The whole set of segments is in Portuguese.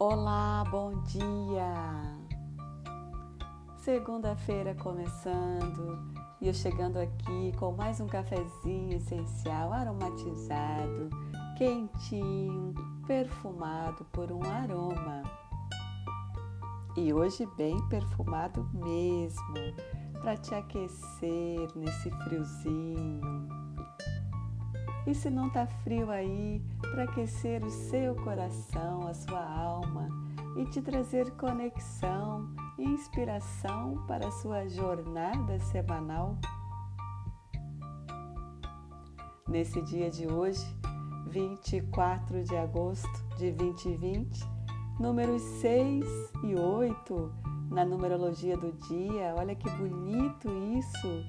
Olá, bom dia! Segunda-feira começando e eu chegando aqui com mais um cafezinho essencial aromatizado, quentinho, perfumado por um aroma. E hoje bem perfumado mesmo, para te aquecer nesse friozinho. E se não tá frio aí, para aquecer o seu coração, a sua alma e te trazer conexão e inspiração para a sua jornada semanal? Nesse dia de hoje, 24 de agosto de 2020, números 6 e 8 na numerologia do dia. Olha que bonito isso!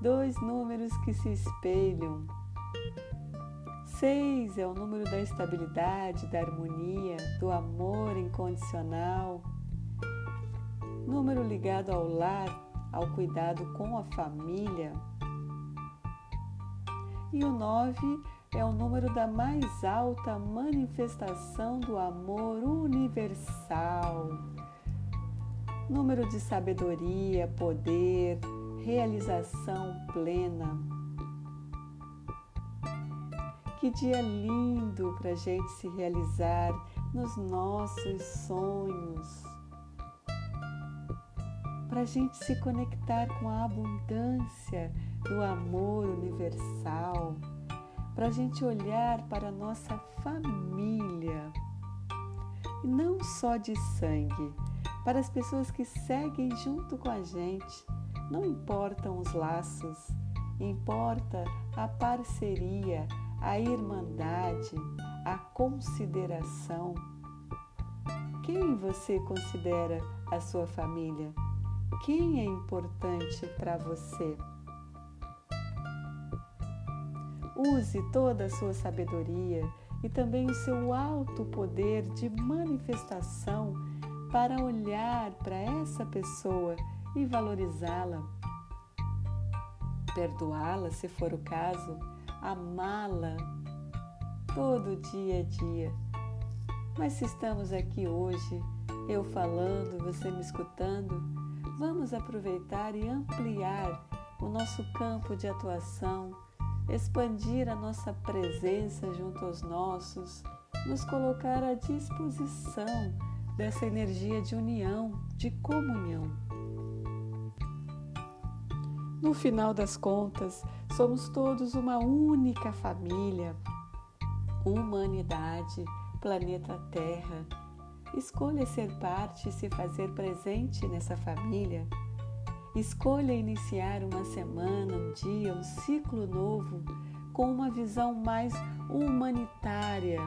Dois números que se espelham Seis é o número da estabilidade, da harmonia, do amor incondicional. Número ligado ao lar, ao cuidado com a família. E o nove é o número da mais alta manifestação do amor universal. Número de sabedoria, poder, realização plena. Que dia lindo para a gente se realizar nos nossos sonhos, para a gente se conectar com a abundância do amor universal, para a gente olhar para a nossa família, e não só de sangue, para as pessoas que seguem junto com a gente. Não importam os laços, importa a parceria, a irmandade, a consideração. Quem você considera a sua família? Quem é importante para você? Use toda a sua sabedoria e também o seu alto poder de manifestação para olhar para essa pessoa e valorizá-la, perdoá-la se for o caso amá-la todo dia a dia. Mas se estamos aqui hoje, eu falando, você me escutando, vamos aproveitar e ampliar o nosso campo de atuação, expandir a nossa presença junto aos nossos, nos colocar à disposição dessa energia de união, de comunhão. No final das contas, somos todos uma única família, humanidade, planeta Terra. Escolha ser parte e se fazer presente nessa família. Escolha iniciar uma semana, um dia, um ciclo novo com uma visão mais humanitária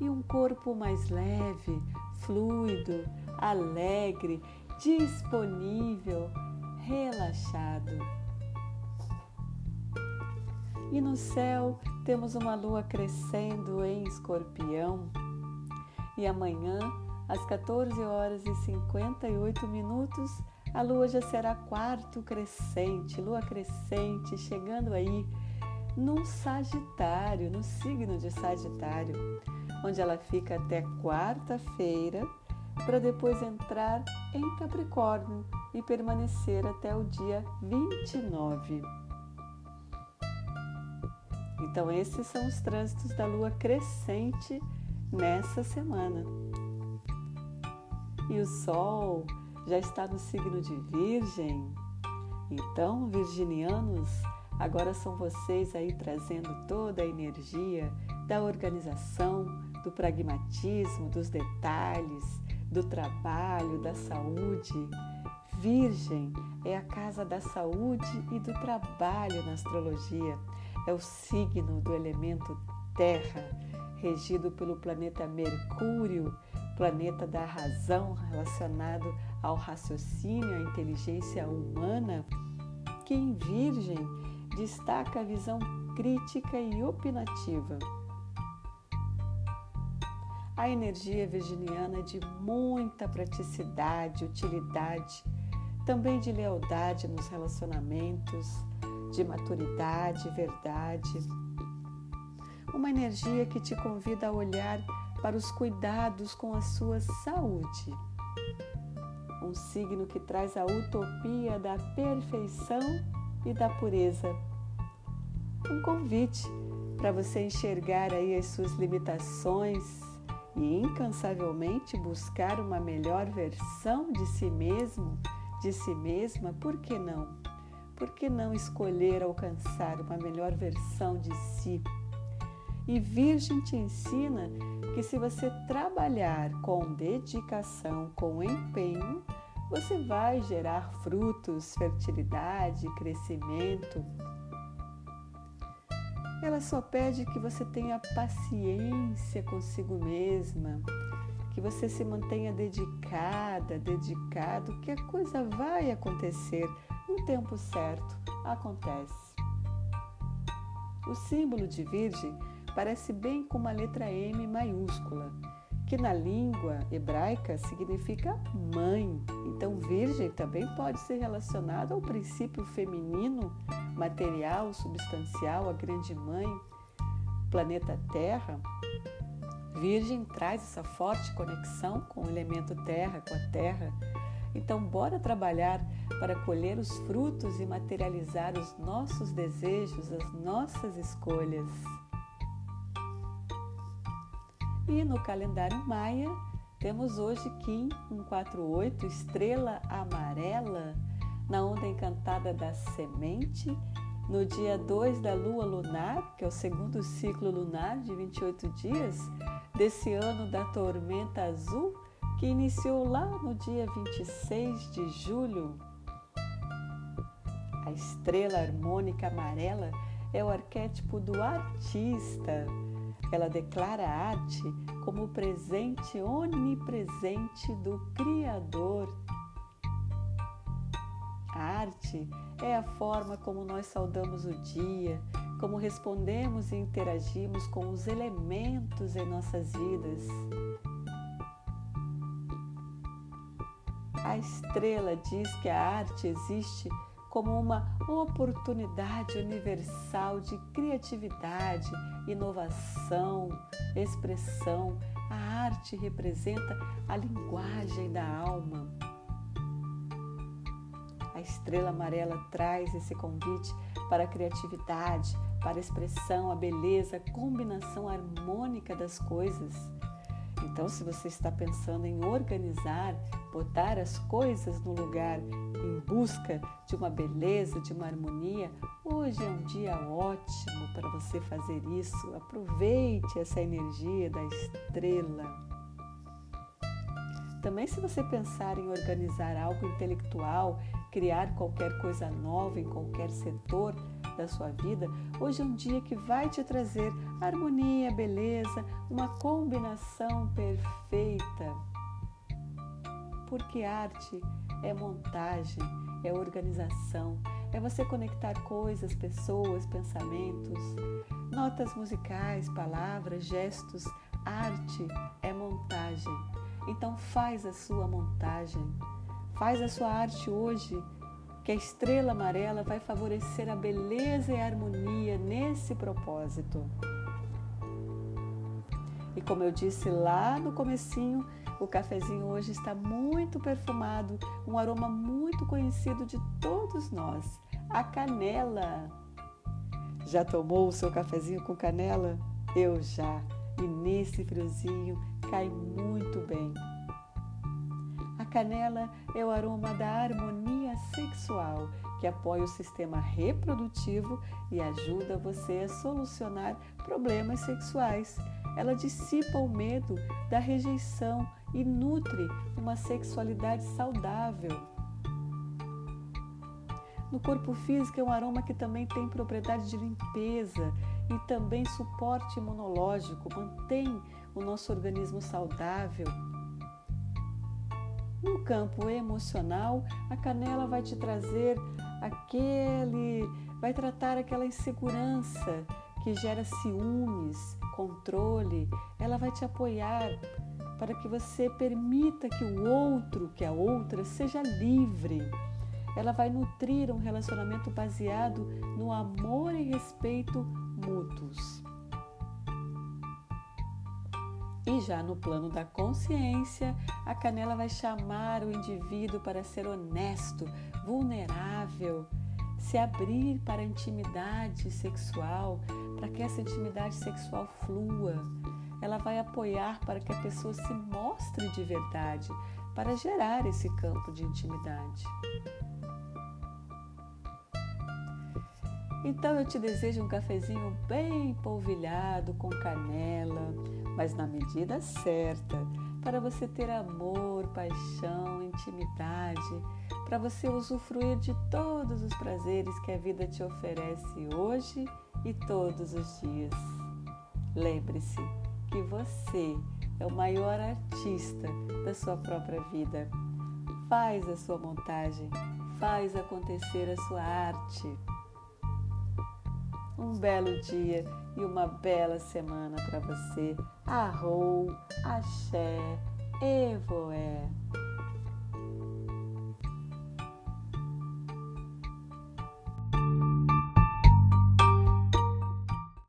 e um corpo mais leve, fluido, alegre, disponível relaxado. E no céu temos uma lua crescendo em escorpião. E amanhã, às 14 horas e 58 minutos, a lua já será quarto crescente, lua crescente, chegando aí no Sagitário, no signo de Sagitário, onde ela fica até quarta-feira, para depois entrar em Capricórnio, e permanecer até o dia 29. Então, esses são os trânsitos da lua crescente nessa semana. E o Sol já está no signo de Virgem. Então, virginianos, agora são vocês aí trazendo toda a energia da organização, do pragmatismo, dos detalhes, do trabalho, da saúde Virgem é a casa da saúde e do trabalho na astrologia. É o signo do elemento Terra, regido pelo planeta Mercúrio, planeta da razão relacionado ao raciocínio, à inteligência humana, que em Virgem destaca a visão crítica e opinativa. A energia virginiana é de muita praticidade, utilidade, também de lealdade nos relacionamentos, de maturidade, verdade. Uma energia que te convida a olhar para os cuidados com a sua saúde. Um signo que traz a utopia da perfeição e da pureza. Um convite para você enxergar aí as suas limitações e incansavelmente buscar uma melhor versão de si mesmo, de si mesma, por que não? Por que não escolher alcançar uma melhor versão de si? E Virgem te ensina que se você trabalhar com dedicação, com empenho, você vai gerar frutos, fertilidade, crescimento. Ela só pede que você tenha paciência consigo mesma, que você se mantenha dedicada, dedicado, que a coisa vai acontecer no tempo certo. Acontece. O símbolo de Virgem parece bem com uma letra M maiúscula, que na língua hebraica significa mãe. Então, virgem também pode ser relacionado ao princípio feminino, material, substancial, a grande mãe, planeta Terra. Virgem traz essa forte conexão com o elemento terra, com a terra. Então, bora trabalhar para colher os frutos e materializar os nossos desejos, as nossas escolhas. E no calendário maia, temos hoje Kim 148, estrela amarela, na onda encantada da semente, no dia 2 da lua lunar, que é o segundo ciclo lunar de 28 dias, desse ano da tormenta azul, que iniciou lá no dia 26 de julho. A estrela harmônica amarela é o arquétipo do artista ela declara a arte como o presente onipresente do Criador. A arte é a forma como nós saudamos o dia, como respondemos e interagimos com os elementos em nossas vidas. A estrela diz que a arte existe como uma oportunidade universal de criatividade, inovação, expressão. A arte representa a linguagem da alma. A estrela amarela traz esse convite para a criatividade, para a expressão, a beleza, a combinação harmônica das coisas. Então, se você está pensando em organizar, botar as coisas no lugar em busca de uma beleza, de uma harmonia, hoje é um dia ótimo para você fazer isso. Aproveite essa energia da estrela. Também, se você pensar em organizar algo intelectual, criar qualquer coisa nova em qualquer setor da sua vida, hoje é um dia que vai te trazer harmonia, beleza, uma combinação perfeita. Porque arte é montagem, é organização, é você conectar coisas, pessoas, pensamentos, notas musicais, palavras, gestos. Arte é montagem. Então faz a sua montagem. Faz a sua arte hoje, que a estrela amarela vai favorecer a beleza e a harmonia nesse propósito. E como eu disse lá no comecinho, o cafezinho hoje está muito perfumado, um aroma muito conhecido de todos nós, a canela. Já tomou o seu cafezinho com canela? Eu já. E nesse friozinho cai muito bem. Canela é o aroma da harmonia sexual que apoia o sistema reprodutivo e ajuda você a solucionar problemas sexuais. Ela dissipa o medo da rejeição e nutre uma sexualidade saudável. No corpo físico é um aroma que também tem propriedade de limpeza e também suporte imunológico, mantém o nosso organismo saudável. No campo emocional, a canela vai te trazer aquele, vai tratar aquela insegurança que gera ciúmes, controle, ela vai te apoiar para que você permita que o outro, que a outra, seja livre. Ela vai nutrir um relacionamento baseado no amor e respeito mútuos. E já no plano da consciência, a canela vai chamar o indivíduo para ser honesto, vulnerável, se abrir para a intimidade sexual, para que essa intimidade sexual flua. Ela vai apoiar para que a pessoa se mostre de verdade, para gerar esse campo de intimidade. Então eu te desejo um cafezinho bem polvilhado com canela, mas na medida certa, para você ter amor, paixão, intimidade, para você usufruir de todos os prazeres que a vida te oferece hoje e todos os dias. Lembre-se que você é o maior artista da sua própria vida. Faz a sua montagem, faz acontecer a sua arte. Um belo dia e uma bela semana para você. Arrou, axé, evoé.